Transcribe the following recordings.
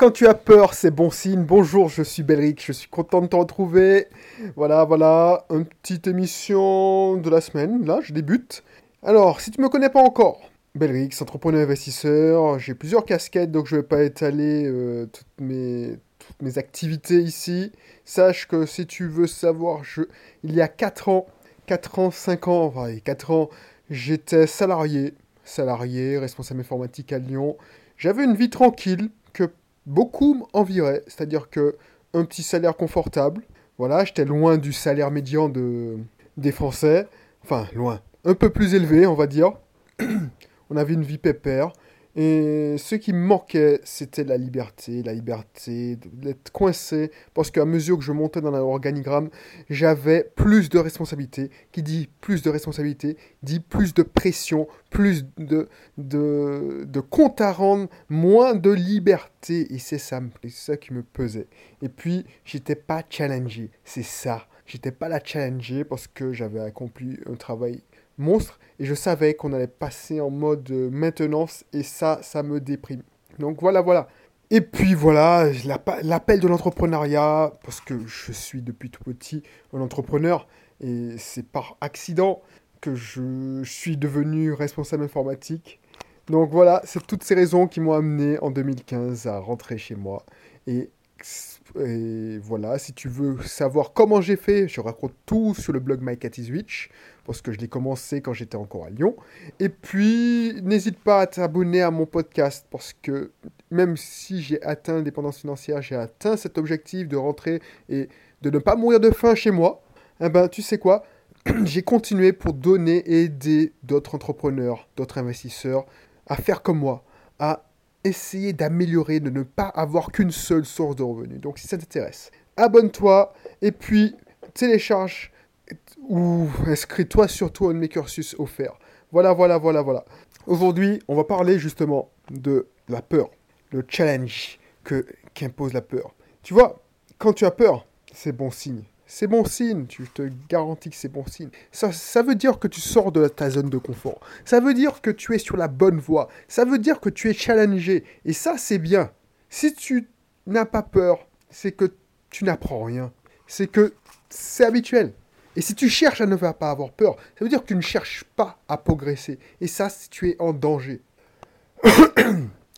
Quand tu as peur, c'est bon signe. Bonjour, je suis Belric, je suis content de te retrouver. Voilà, voilà, une petite émission de la semaine. Là, je débute. Alors, si tu me connais pas encore, Belrix, entrepreneur investisseur, j'ai plusieurs casquettes, donc je vais pas étaler euh, toutes, mes, toutes mes activités ici. Sache que si tu veux savoir, il y a 4 ans, 4 ans, 5 ans, enfin 4 ans, j'étais salarié, salarié, responsable informatique à Lyon. J'avais une vie tranquille beaucoup enviraient, c'est-à-dire que un petit salaire confortable. Voilà, j'étais loin du salaire médian de, des Français. Enfin, loin. Un peu plus élevé, on va dire. on avait une vie pépère. Et ce qui me manquait, c'était la liberté, la liberté d'être coincé, parce qu'à mesure que je montais dans l'organigramme, j'avais plus de responsabilités. Qui dit plus de responsabilités, dit plus de pression, plus de, de, de compte à rendre, moins de liberté. Et c'est ça, ça qui me pesait. Et puis, j'étais pas challengé. C'est ça. J'étais pas la challenger parce que j'avais accompli un travail monstre et je savais qu'on allait passer en mode maintenance et ça, ça me déprime. Donc voilà, voilà. Et puis voilà, l'appel de l'entrepreneuriat, parce que je suis depuis tout petit un entrepreneur et c'est par accident que je suis devenu responsable informatique. Donc voilà, c'est toutes ces raisons qui m'ont amené en 2015 à rentrer chez moi et et voilà, si tu veux savoir comment j'ai fait, je raconte tout sur le blog My parce que je l'ai commencé quand j'étais encore à Lyon. Et puis, n'hésite pas à t'abonner à mon podcast, parce que même si j'ai atteint l'indépendance financière, j'ai atteint cet objectif de rentrer et de ne pas mourir de faim chez moi, eh ben, tu sais quoi? J'ai continué pour donner et aider d'autres entrepreneurs, d'autres investisseurs à faire comme moi, à essayer d'améliorer, de ne pas avoir qu'une seule source de revenus. Donc si ça t'intéresse, abonne-toi et puis télécharge ou inscris-toi surtout à un de mes cursus offerts. Voilà, voilà, voilà, voilà. Aujourd'hui, on va parler justement de la peur, le challenge qu'impose la peur. Tu vois, quand tu as peur, c'est bon signe c'est bon signe, tu te garantis que c'est bon signe. Ça, veut dire que tu sors de ta zone de confort. Ça veut dire que tu es sur la bonne voie. Ça veut dire que tu es challengé. Et ça, c'est bien. Si tu n'as pas peur, c'est que tu n'apprends rien. C'est que c'est habituel. Et si tu cherches à ne pas avoir peur, ça veut dire que tu ne cherches pas à progresser. Et ça, tu es en danger.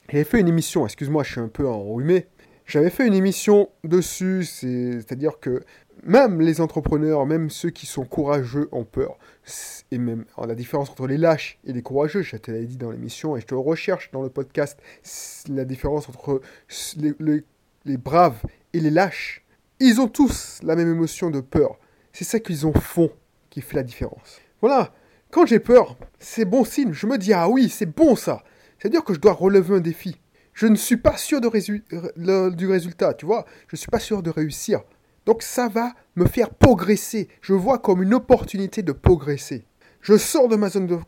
J'avais fait une émission, excuse-moi, je suis un peu enrhumé. J'avais fait une émission dessus, c'est-à-dire que même les entrepreneurs, même ceux qui sont courageux ont peur. Et même la différence entre les lâches et les courageux, je te l'ai dit dans l'émission et je te recherche dans le podcast, la différence entre les, braves et les lâches. Ils ont tous la même émotion de peur. C'est ça qu'ils ont fond qui fait la différence. Voilà, quand j'ai peur, c'est bon signe. Je me dis, ah oui, c'est bon ça. C'est-à-dire que je dois relever un défi. Je ne suis pas sûr du résultat, tu vois. Je ne suis pas sûr de réussir. Donc ça va me faire progresser. Je vois comme une opportunité de progresser. Je sors de ma zone de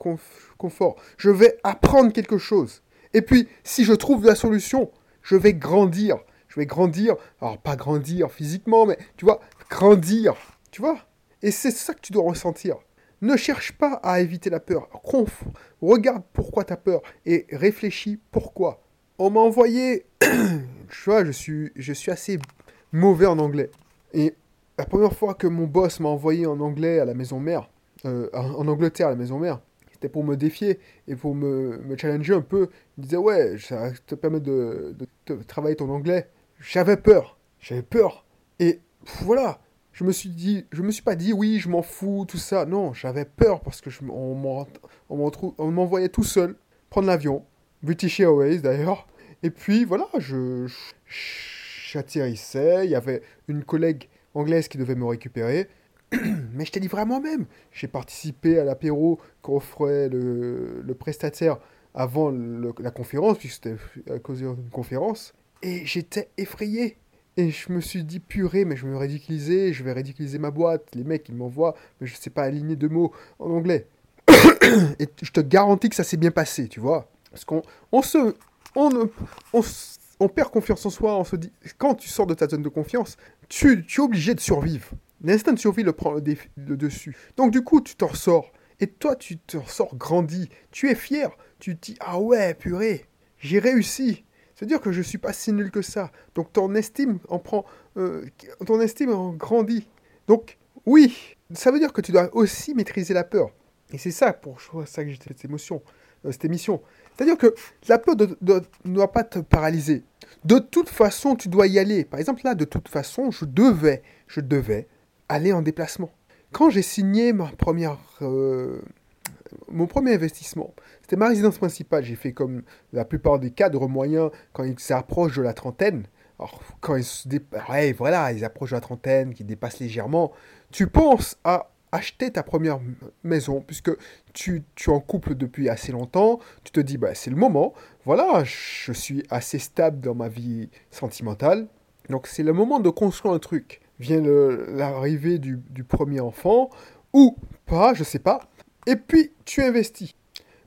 confort. Je vais apprendre quelque chose. Et puis, si je trouve la solution, je vais grandir. Je vais grandir. Alors, pas grandir physiquement, mais tu vois, grandir. Tu vois? Et c'est ça que tu dois ressentir. Ne cherche pas à éviter la peur. Regarde pourquoi tu as peur et réfléchis pourquoi. On m'a envoyé. tu vois, je suis, je suis assez mauvais en anglais. Et la première fois que mon boss m'a envoyé en anglais à la maison mère, euh, en Angleterre à la maison mère, c'était pour me défier et pour me, me, challenger un peu. Il disait ouais, ça te permet de, de, travailler ton anglais. J'avais peur, j'avais peur. Et voilà, je me suis dit, je me suis pas dit oui, je m'en fous, tout ça. Non, j'avais peur parce que on m'envoyait tout seul prendre l'avion, British Airways d'ailleurs. Et puis voilà, je j'atterrissais, il y avait une collègue anglaise qui devait me récupérer. Mais je t'ai livré à moi-même. J'ai participé à l'apéro qu'offrait le, le prestataire avant la conférence, puisque c'était à cause d'une conférence. Et j'étais effrayé. Et je me suis dit, purée, mais je vais me ridiculiser, je vais ridiculiser ma boîte. Les mecs, ils m'envoient, mais je sais pas aligner deux mots en anglais. et je te garantis que ça s'est bien passé, tu vois. Parce qu'on on se, on, on, on perd confiance en soi, on se dit, quand tu sors de ta zone de confiance, tu, es obligé de survivre. L'instinct de survie le prend le, dessus. Donc du coup, tu t'en ressors. Et toi, tu te ressors grandi. Tu es fier. Tu te dis, ah ouais, purée, j'ai réussi. C'est-à-dire que je suis pas si nul que ça. Donc ton estime en prend, euh, ton estime en grandit. Donc oui, ça veut dire que tu dois aussi maîtriser la peur. Et c'est ça pour ça que j'ai cette émotion, euh, cette émission. C'est-à-dire que la peur ne doit pas te paralyser. De toute façon, tu dois y aller. Par exemple, là, de toute façon, je devais, je devais aller en déplacement. Quand j'ai signé ma première, euh, mon premier investissement, c'était ma résidence principale. J'ai fait comme la plupart des cadres moyens quand ils s'approchent de la trentaine. Alors, quand ils se voilà, ils approchent de la trentaine, qui dépassent légèrement, tu penses à acheter ta première maison, puisque tu, tu es en couple depuis assez longtemps, tu te dis, bah, c'est le moment, voilà, je suis assez stable dans ma vie sentimentale, donc c'est le moment de construire un truc. Vient l'arrivée du, du, premier enfant, ou pas, je sais pas, et puis tu investis.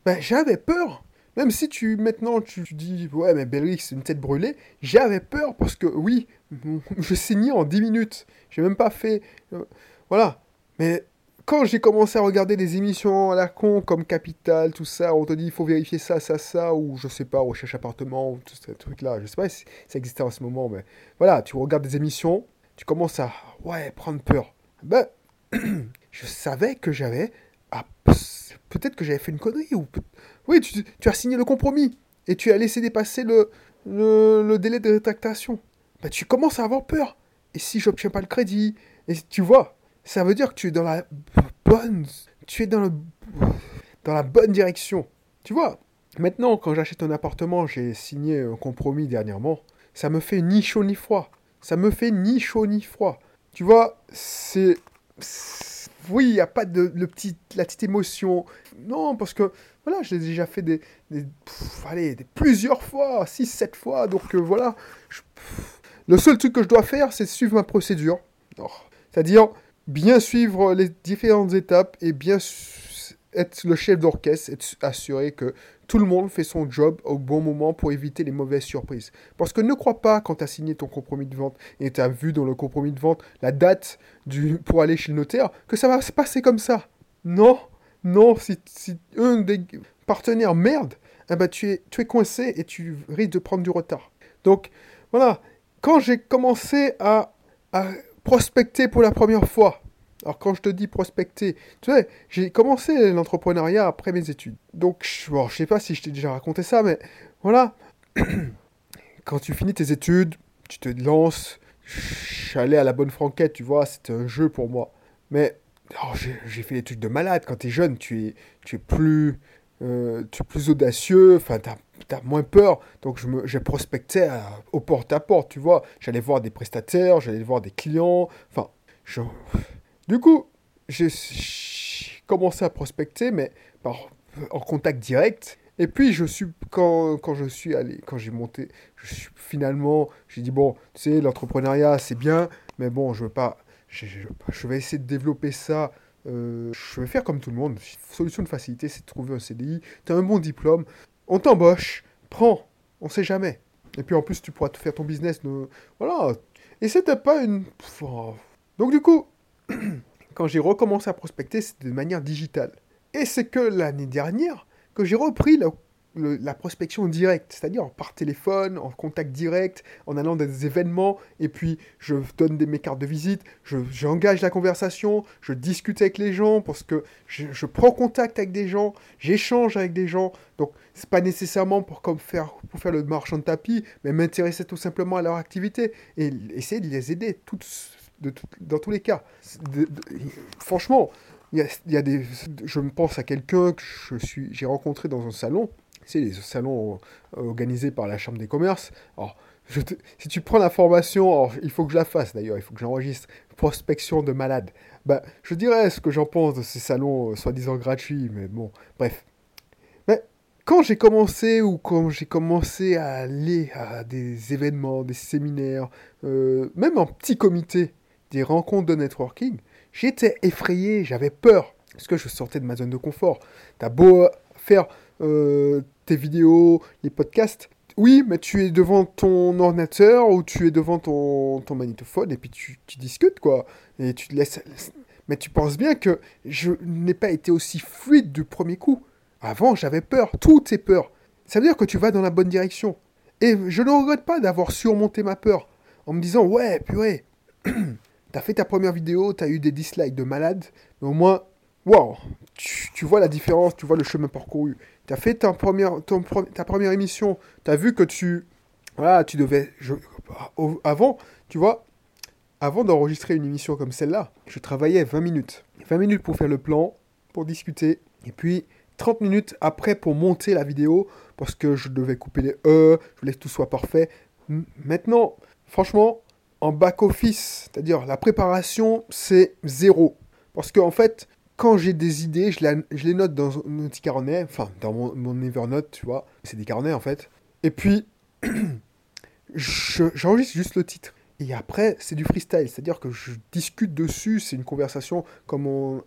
Ben, j'avais peur, même si tu maintenant tu, dis, ouais, mais Belrix, c'est une tête brûlée, j'avais peur parce que oui, je signais en 10 minutes, j'ai même pas fait. Euh, voilà. Mais quand j'ai commencé à regarder des émissions à la con comme Capital, tout ça, on te dit il faut vérifier ça, ça, ça, ou je sais pas, recherche appartement, ou tout ce truc-là. Je sais pas si ça existait en ce moment, mais voilà, tu regardes des émissions, tu commences à, ouais, prendre peur. Ben, je savais que j'avais, peut-être que j'avais fait une connerie, ou oui, tu, as signé le compromis, et tu as laissé dépasser le, le, délai de rétractation. Ben, tu commences à avoir peur. Et si j'obtiens pas le crédit, et tu vois, ça veut dire que tu es dans la bonne, tu es dans, le, dans la bonne direction. Tu vois, maintenant, quand j'achète un appartement, j'ai signé un compromis dernièrement, ça me fait ni chaud ni froid. Ça me fait ni chaud ni froid. Tu vois, c'est... Oui, il n'y a pas de le petit, la petite émotion. Non, parce que, voilà, je l'ai déjà fait des... allez, plusieurs fois, 6-7 fois. Donc, euh, voilà. le seul truc que je dois faire, c'est suivre ma procédure. C'est-à-dire, bien suivre les différentes étapes et bien être le chef d'orchestre et assurer que tout le monde fait son job au bon moment pour éviter les mauvaises surprises. Parce que ne crois pas quand tu as signé ton compromis de vente et tu as vu dans le compromis de vente la date pour aller chez le notaire que ça va se passer comme ça. Non, non, si, un des partenaires merde, eh ben tu, es, tu es coincé et tu risques de prendre du retard. Donc voilà, quand j'ai commencé à prospecter pour la première fois. Alors quand je te dis prospecter, tu sais, j'ai commencé l'entrepreneuriat après mes études. Donc, je, bon, je sais pas si je t'ai déjà raconté ça, mais voilà. quand tu finis tes études, tu te lances. J'allais à la bonne franquette, tu vois, c'était un jeu pour moi. Mais oh, j'ai fait des trucs de malade. Quand tu es jeune, tu es, tu es plus... Euh, tu es plus audacieux, enfin, tu as, moins peur. Donc, je, me, prospectais au porte-à-porte, tu vois. J'allais voir des prestataires, j'allais voir des clients. Enfin, je... du coup, j'ai commencé à prospecter, mais par, en contact direct. Et puis, je suis, quand, quand je suis allé, quand j'ai monté, finalement, j'ai dit, bon, tu sais, l'entrepreneuriat, c'est bien, mais bon, je veux pas, je, je vais essayer de développer ça euh, je vais faire comme tout le monde. Solution de facilité, c'est de trouver un CDI. Tu as un bon diplôme, on t'embauche, prends, on sait jamais. Et puis en plus, tu pourras te faire ton business. Voilà. Et c'était pas une. Donc du coup, quand j'ai recommencé à prospecter, c'était de manière digitale. Et c'est que l'année dernière que j'ai repris la la prospection directe, c'est-à-dire par téléphone, en contact direct, en allant dans des événements, et puis je donne des, mes cartes de visite, j'engage la conversation, je discute avec les gens, parce que je, prends contact avec des gens, j'échange avec des gens, donc c'est pas nécessairement pour, comme faire, pour faire le marchand de tapis, mais m'intéresser tout simplement à leur activité, et essayer de les aider de, dans tous les cas. franchement, y, a, des, je me pense à quelqu'un que j'ai rencontré dans un salon, c'est les salons organisés par la Chambre des commerces. Alors, si tu prends la formation, il faut que je la fasse d'ailleurs, il faut que j'enregistre prospection de malades. Ben, je dirais ce que j'en pense de ces salons euh, soi-disant gratuits, mais bon, bref. Mais quand j'ai commencé ou quand j'ai commencé à aller à des événements, des séminaires, euh, même en petit comité, des rencontres de networking, j'étais effrayé, j'avais peur, parce que je sortais de ma zone de confort. T'as beau faire euh, tes vidéos, les podcasts. Oui, mais tu es devant ton ordinateur ou tu es devant ton, ton magnétophone et puis tu, tu discutes, quoi. Et tu te laisses. Mais tu penses bien que je n'ai pas été aussi fluide du premier coup. Avant, j'avais peur. Tout est peur. Ça veut dire que tu vas dans la bonne direction. Et je ne regrette pas d'avoir surmonté ma peur en me disant ouais, purée, t'as fait ta première vidéo, t'as eu des dislikes de malade, mais au moins, waouh, tu, vois la différence, tu vois le chemin parcouru. T'as fait ta première, émission, t'as vu que tu, voilà, tu devais, avant, tu vois, avant d'enregistrer une émission comme celle-là, je travaillais 20 minutes. 20 minutes pour faire le plan, pour discuter, et puis 30 minutes après pour monter la vidéo, parce que je devais couper les E, je voulais que tout soit parfait. Maintenant, franchement, en back-office, c'est-à-dire la préparation, c'est zéro. Parce qu'en en fait, quand j'ai des idées, je, les note dans un petit carnet, enfin dans mon, mon Evernote, tu vois, c'est des carnets en fait. Et puis, j'enregistre juste le titre. Et après, c'est du freestyle, c'est-à-dire que je discute dessus, c'est une conversation comme on,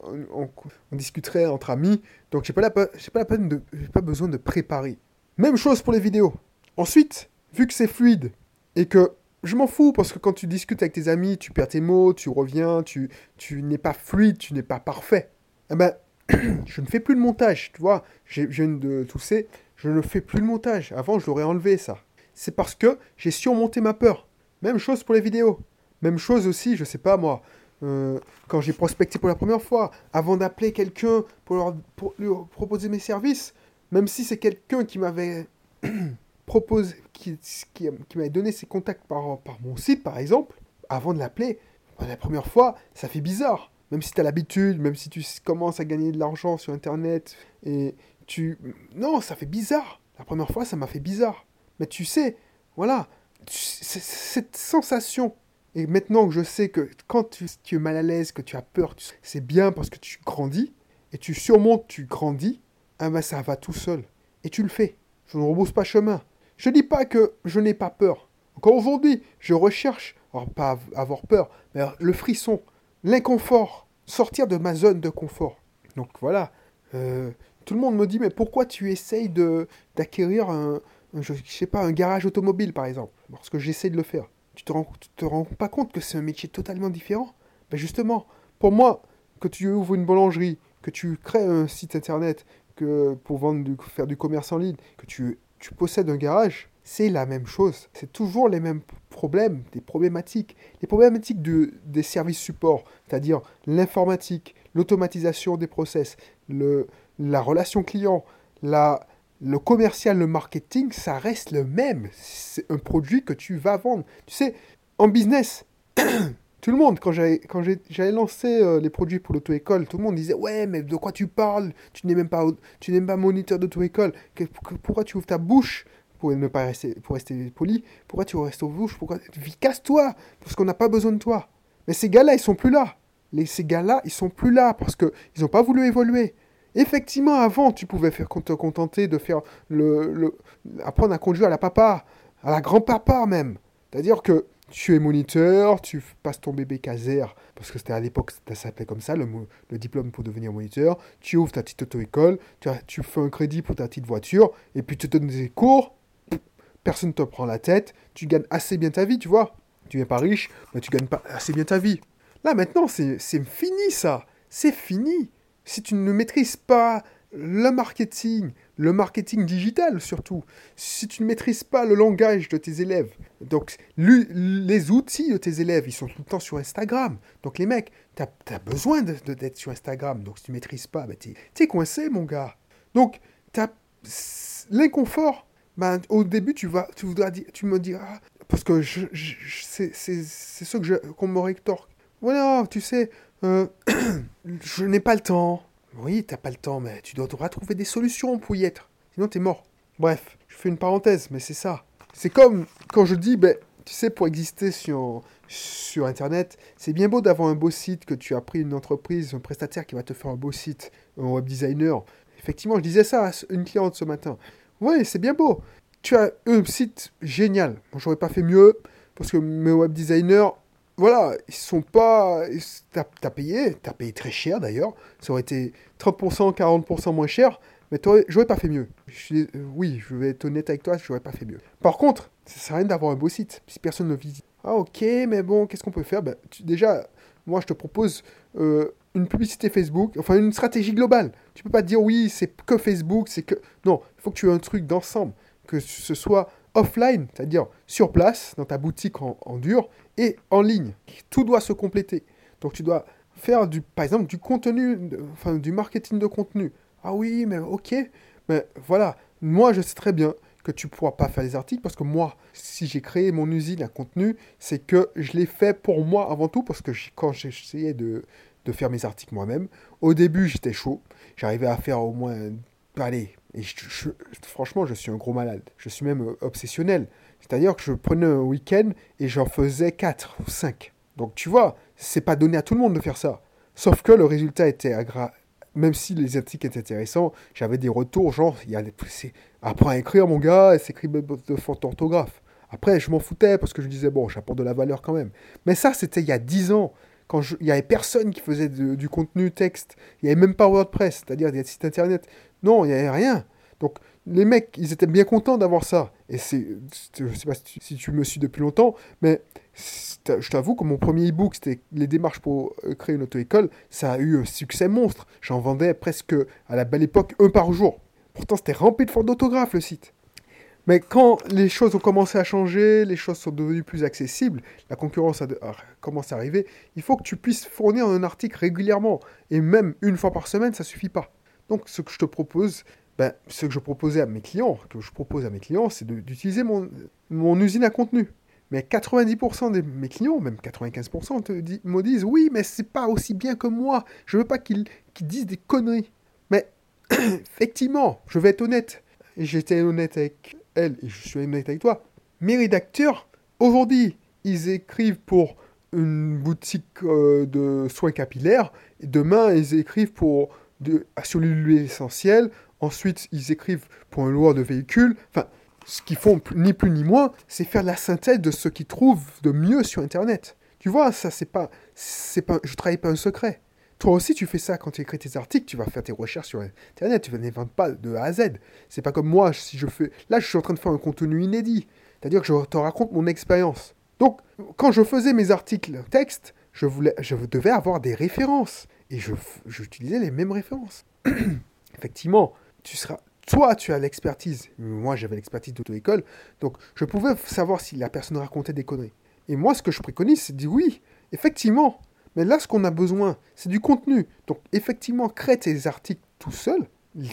discuterait entre amis. Donc, j'ai pas pas peine pas besoin de préparer. Même chose pour les vidéos. Ensuite, vu que c'est fluide et que je m'en fous parce que quand tu discutes avec tes amis, tu perds tes mots, tu reviens, tu n'es pas fluide, tu n'es pas parfait. Eh ben, je ne fais plus de montage, tu vois. Je viens de tousser, je ne fais plus de montage. Avant, je l'aurais enlevé ça. C'est parce que j'ai surmonté ma peur. Même chose pour les vidéos. Même chose aussi, je sais pas moi, euh, quand j'ai prospecté pour la première fois, avant d'appeler quelqu'un pour, pour lui proposer mes services, même si c'est quelqu'un qui m'avait proposé, qui, m'avait donné ses contacts par, par mon site par exemple, avant de l'appeler, la première fois, ça fait bizarre. Même si tu as l'habitude, même si tu commences à gagner de l'argent sur Internet, et tu... Non, ça fait bizarre. La première fois, ça m'a fait bizarre. Mais tu sais, voilà, cette sensation. Et maintenant que je sais que quand tu, es mal à l'aise, que tu as peur, c'est bien parce que tu grandis, et tu surmontes, tu grandis, ah ben ça va tout seul. Et tu le fais. Je ne rebrousse pas chemin. Je dis pas que je n'ai pas peur. Encore aujourd'hui, je recherche, alors pas avoir peur, mais le frisson, l'inconfort, sortir de ma zone de confort. Donc voilà. Euh, tout le monde me dit, mais pourquoi tu essayes d'acquérir un, je, sais pas, un garage automobile par exemple, parce que j'essaie de le faire. Tu te rends, te rends pas compte que c'est un métier totalement différent? Ben Justement, pour moi, que tu ouvres une boulangerie, que tu crées un site internet que pour vendre faire du commerce en ligne, que tu, tu possèdes un garage, c'est la même chose. C'est toujours les mêmes problèmes, des problématiques. Les problématiques de, des services support, c'est-à-dire l'informatique, l'automatisation des process, le, la relation client, la, le commercial, le marketing, ça reste le même. C'est un produit que tu vas vendre. Tu sais, en business, tout le monde, quand j'avais lancé euh, les produits pour l'auto-école, tout le monde disait Ouais, mais de quoi tu parles? Tu n'es même pas, tu pas moniteur d'auto-école. Pourquoi tu ouvres ta bouche pour ne pas rester, pour rester poli Pourquoi tu restes aux bouches Pourquoi? Casse-toi Parce qu'on n'a pas besoin de toi. Mais ces gars-là, ils sont plus là. Ces gars-là, ils sont plus là parce qu'ils n'ont pas voulu évoluer. Effectivement, avant, tu pouvais te contenter de faire le, apprendre à conduire à la papa, à la grand-papa même. C'est-à-dire que tu es moniteur, tu passes ton bébé caser, parce que c'était à l'époque, ça s'appelait comme ça, le, diplôme pour devenir moniteur. Tu ouvres ta petite auto-école, tu, tu, fais un crédit pour ta petite voiture, et puis tu donnes des cours, personne ne te prend la tête, tu gagnes assez bien ta vie, tu vois. Tu n'es pas riche, mais tu gagnes pas assez bien ta vie. Là, maintenant, c'est fini ça. C'est fini si tu ne maîtrises pas le marketing, le marketing digital surtout, si tu ne maîtrises pas le langage de tes élèves, donc les outils de tes élèves, ils sont tout le temps sur Instagram. Donc les mecs, tu as, besoin d'être de, sur Instagram. Donc si tu ne maîtrises pas, bah, tu es, coincé, mon gars. Donc l'inconfort, ben, au début, tu, vas, tu, voudras tu me diras, parce que c'est ce qu'on me rétorque. Voilà, tu sais, euh, je n'ai pas le temps. Oui, t'as pas le temps, mais tu dois trouver des solutions pour y être. Sinon, t'es mort. Bref, je fais une parenthèse, mais c'est ça. C'est comme quand je dis, ben, tu sais, pour exister sur, sur Internet, c'est bien beau d'avoir un beau site, que tu as pris une entreprise, un prestataire qui va te faire un beau site, un web designer. Effectivement, je disais ça à une cliente ce matin. Oui, c'est bien beau. Tu as un site génial. J'aurais pas fait mieux, parce que mes web designers, voilà, ils sont pas. T'as as payé, t'as payé très cher d'ailleurs. Ça aurait été 30%, 40% moins cher, mais j'aurais pas fait mieux. Je oui, je vais être honnête avec toi, j'aurais pas fait mieux. Par contre, ça sert à rien d'avoir un beau site si personne ne visite. Ah ok, mais bon, qu'est-ce qu'on peut faire? Ben, Déjà, moi je te propose euh, une publicité Facebook, enfin une stratégie globale. Tu peux pas dire oui, c'est que Facebook, c'est que. Non, il faut que tu aies un truc d'ensemble. Que ce soit offline, c'est-à-dire sur place, dans ta boutique en, dur, et en ligne. Tout doit se compléter. Donc tu dois faire du, par exemple, du contenu, enfin du marketing de contenu. Ah oui, mais ok, mais voilà, moi je sais très bien que tu pourras pas faire les articles parce que moi, si j'ai créé mon usine à contenu, c'est que je l'ai fait pour moi avant tout parce que quand essayé de, de faire mes articles moi-même, au début j'étais chaud, j'arrivais à faire au moins, allez, et franchement je suis un gros malade, je suis même euh, obsessionnel. C'est-à-dire que je prenais un week-end et j'en faisais 4 ou 5. Donc tu vois, c'est pas donné à tout le monde de faire ça. Sauf que le résultat était agréable. Même si les articles étaient intéressants, j'avais des retours genre, il apprends à écrire mon gars, s'écrit de faute d'orthographe. Après, je m'en foutais parce que je disais, bon, j'apporte de la valeur quand même. Mais ça, c'était il y a 10 ans, quand il y avait personne qui faisait du contenu texte. Il n'y avait même pas WordPress, c'est-à-dire des sites internet. Non, il n'y avait rien. Donc, les mecs, ils étaient bien contents d'avoir ça. Et c'est, je sais pas si tu, me suis depuis longtemps, mais je t'avoue que mon premier e-book, c'était les démarches pour euh, créer une auto-école, ça a eu un succès monstre. J'en vendais presque à la belle époque un par jour. Pourtant, c'était rempli de fautes d'autographe le site. Mais quand les choses ont commencé à changer, les choses sont devenues plus accessibles, la concurrence a, de- commencé à arriver, il faut que tu puisses fournir un article régulièrement. Et même une fois par semaine, ça suffit pas. Donc ce que je te propose, ben, ce que je proposais à mes clients, que je propose à mes clients, c'est d'utiliser mon, mon usine à contenu. Mais 90% de mes clients, même 95%, te me disent oui, mais c'est pas aussi bien que moi. Je veux pas qu'ils qu'ils disent des conneries. Mais effectivement, je vais être honnête. J'étais honnête avec elle et je suis honnête avec toi. Mes rédacteurs, aujourd'hui, ils écrivent pour une boutique euh, de soins capillaires. Demain, ils écrivent pour de, sur l'huile essentielle. Ensuite, ils écrivent pour un loueur de véhicules. Enfin, ce qu'ils font ni plus ni moins, c'est faire la synthèse de ce qu'ils trouvent de mieux sur Internet. Tu vois, ça, c'est pas, c'est pas, je travaille pas un secret. Toi aussi, tu fais ça quand tu écris tes articles, tu vas faire tes recherches sur Internet, tu n'inventes pas de A à Z. C'est pas comme moi, si je fais. Là, je suis en train de faire un contenu inédit. C'est-à-dire que je te raconte mon expérience. Donc, quand je faisais mes articles texte, je, voulais, je devais avoir des références. Et j'utilisais les mêmes références. Effectivement, tu seras. Toi, tu as l'expertise. Moi, j'avais l'expertise d'auto-école. Donc, je pouvais savoir si la personne racontait des conneries. Et moi, ce que je préconise, c'est de dire oui, effectivement. Mais là, ce qu'on a besoin, c'est du contenu. Donc, effectivement, crée tes articles tout seul.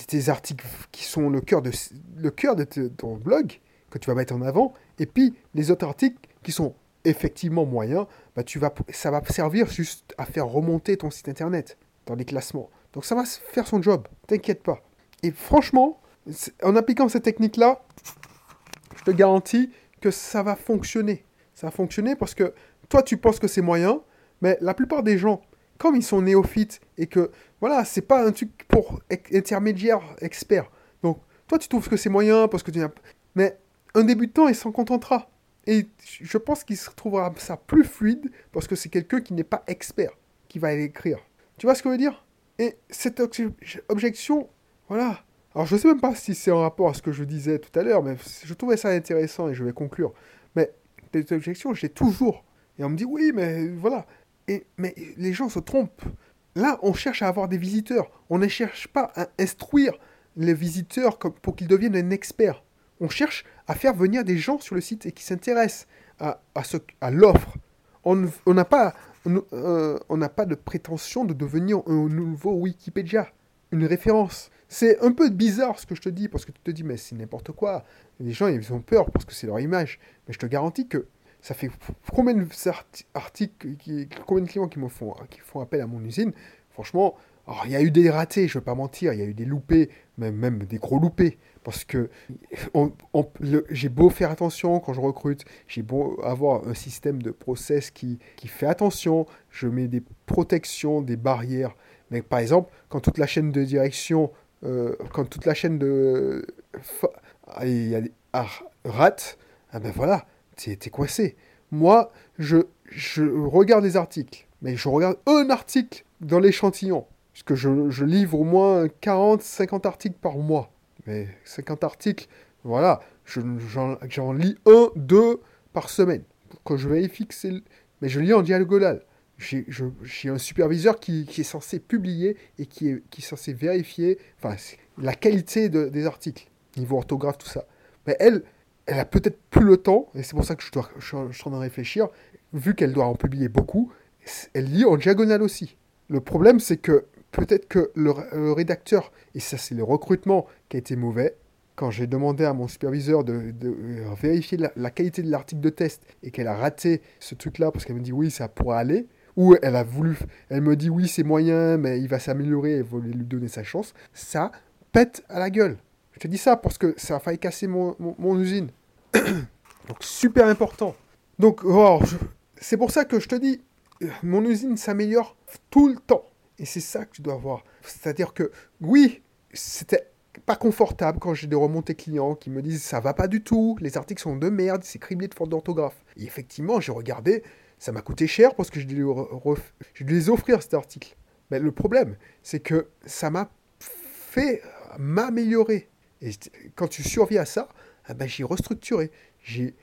Tes articles qui sont le cœur de, le cœur de ton blog, que tu vas mettre en avant. Et puis, les autres articles qui sont effectivement moyens, bah, tu vas, ça va servir juste à faire remonter ton site internet dans les classements. Donc, ça va faire son job. T'inquiète pas. Et franchement, en appliquant cette technique-là, je te garantis que ça va fonctionner. Ça va fonctionner parce que toi, tu penses que c'est moyen, mais la plupart des gens, comme ils sont néophytes et que, voilà, c'est pas un truc pour intermédiaire expert. Donc, toi, tu trouves que c'est moyen parce que tu n'as. Mais un débutant, il s'en contentera. Et je pense qu'il se trouvera ça plus fluide parce que c'est quelqu'un qui n'est pas expert qui va l'écrire. Tu vois ce que je veux dire? Et cette obje- objection, voilà. Alors, je sais même pas si c'est en rapport à ce que je disais tout à l'heure, mais je trouvais ça intéressant et je vais conclure. Mais cette objection, j'ai toujours. Et on me dit, oui, mais voilà. Mais les gens se trompent. Là, on cherche à avoir des visiteurs. On ne cherche pas à instruire les visiteurs pour qu'ils deviennent un expert. On cherche à faire venir des gens sur le site et qui s'intéressent à, l'offre. On n'a pas, euh, pas de prétention de devenir un nouveau Wikipédia, une référence. C'est un peu bizarre ce que je te dis, parce que tu te dis, mais c'est n'importe quoi. Les gens, ils ont peur parce que c'est leur image. Mais je te garantis que ça fait combien qui- combien de clients qui me font, qui font appel à mon usine? Franchement, il y a eu des ratés, je ne vais pas mentir, il y a eu des loupés, même, des gros loupés. Parce que j'ai beau faire attention quand je recrute, j'ai beau avoir un système de process qui, fait attention, je mets des protections, des barrières. Mais par exemple, quand toute la chaîne de direction, euh, quand toute la chaîne de ah, ah, rate, ah ben voilà, t'es coincé. Moi, je, je regarde les articles, mais je regarde un article dans l'échantillon. Parce que je, je livre au moins 40, 50 articles par mois. Mais 50 articles, voilà, je- j'en lis un, deux par semaine. Quand je vérifie que c'est... Mais je lis en diagonale. J'ai un superviseur qui, qui est censé publier et qui est, qui est censé vérifier enfin, la qualité de- des articles, niveau orthographe, tout ça. Mais elle, elle a peut-être plus le temps, et c'est pour ça que je, dois, je, suis en train de réfléchir, vu qu'elle doit en publier beaucoup, elle lit en diagonale aussi. Le problème, c'est que peut-être que le, rédacteur, et ça c'est le recrutement qui a été mauvais, quand j'ai demandé à mon superviseur de, euh, vérifier la, qualité de l'article de test et qu'elle a raté ce truc-là parce qu'elle me dit oui, ça pourrait aller, ou elle a voulu, elle me dit oui, c'est moyen, mais il va s'améliorer et voulait lui donner sa chance, ça pète à la gueule. Je te dis ça parce que ça a failli casser mon, usine. Donc super important. Donc oh, c'est pour ça que je te dis, euh, mon usine s'améliore tout le temps. Et c'est ça que tu dois voir. C'est-à-dire que oui, c'était pas confortable quand j'ai des remontées clients qui me disent ça va pas du tout, les articles sont de merde, c'est criblé de fautes d'orthographe. Et effectivement, j'ai regardé, ça m'a coûté cher parce que je dû, les offrir cet article. Mais le problème, c'est que ça m'a fait m'améliorer. Et quand tu survis à ça, ah ben, j'ai restructuré. J'ai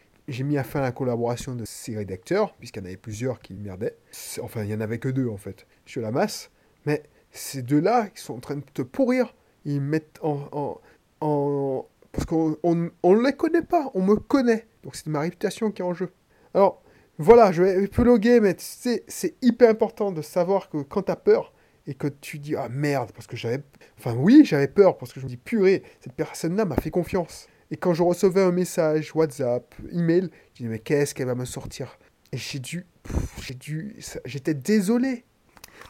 mis à fin la collaboration de ces rédacteurs, puisqu'il y en avait plusieurs qui merdaient. Enfin, il n'y en avait que deux, en fait, sur la masse. Mais ces deux-là, ils sont en train de te pourrir. Ils mettent en... en, Parce qu'on ne on, les connaît pas, on me connaît. Donc c'est ma réputation qui est en jeu. Alors, voilà, je vais épiloguer, mais c'est hyper important de savoir que quand tu as peur, et que tu dis ah merde parce que j'avais enfin oui j'avais peur parce que je me dis purée cette personne là m'a fait confiance et quand je recevais un message WhatsApp email je dis mais qu'est-ce qu'elle va me sortir? Et j'ai dû j'ai dû j'étais désolé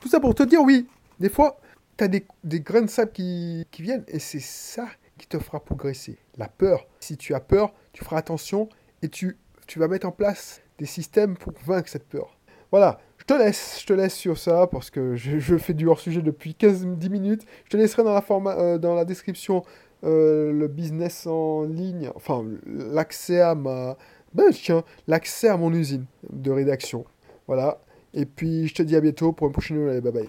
tout ça pour te dire, oui, des fois, tu as des, des, grains de sable qui, qui viennent et c'est ça qui te fera progresser. La peur. Si tu as peur, tu feras attention et tu, tu vas mettre en place des systèmes pour vaincre cette peur. Voilà, je te laisse, je te laisse sur ça parce que je, je fais du hors-sujet depuis 15-10 minutes. Je te laisserai dans la, format, euh, dans la description euh, le business en ligne, enfin l'accès à ma... Ben tiens, l'accès à mon usine de rédaction. Voilà. Et puis, je te dis à bientôt pour une prochaine nouvelle. Bye bye.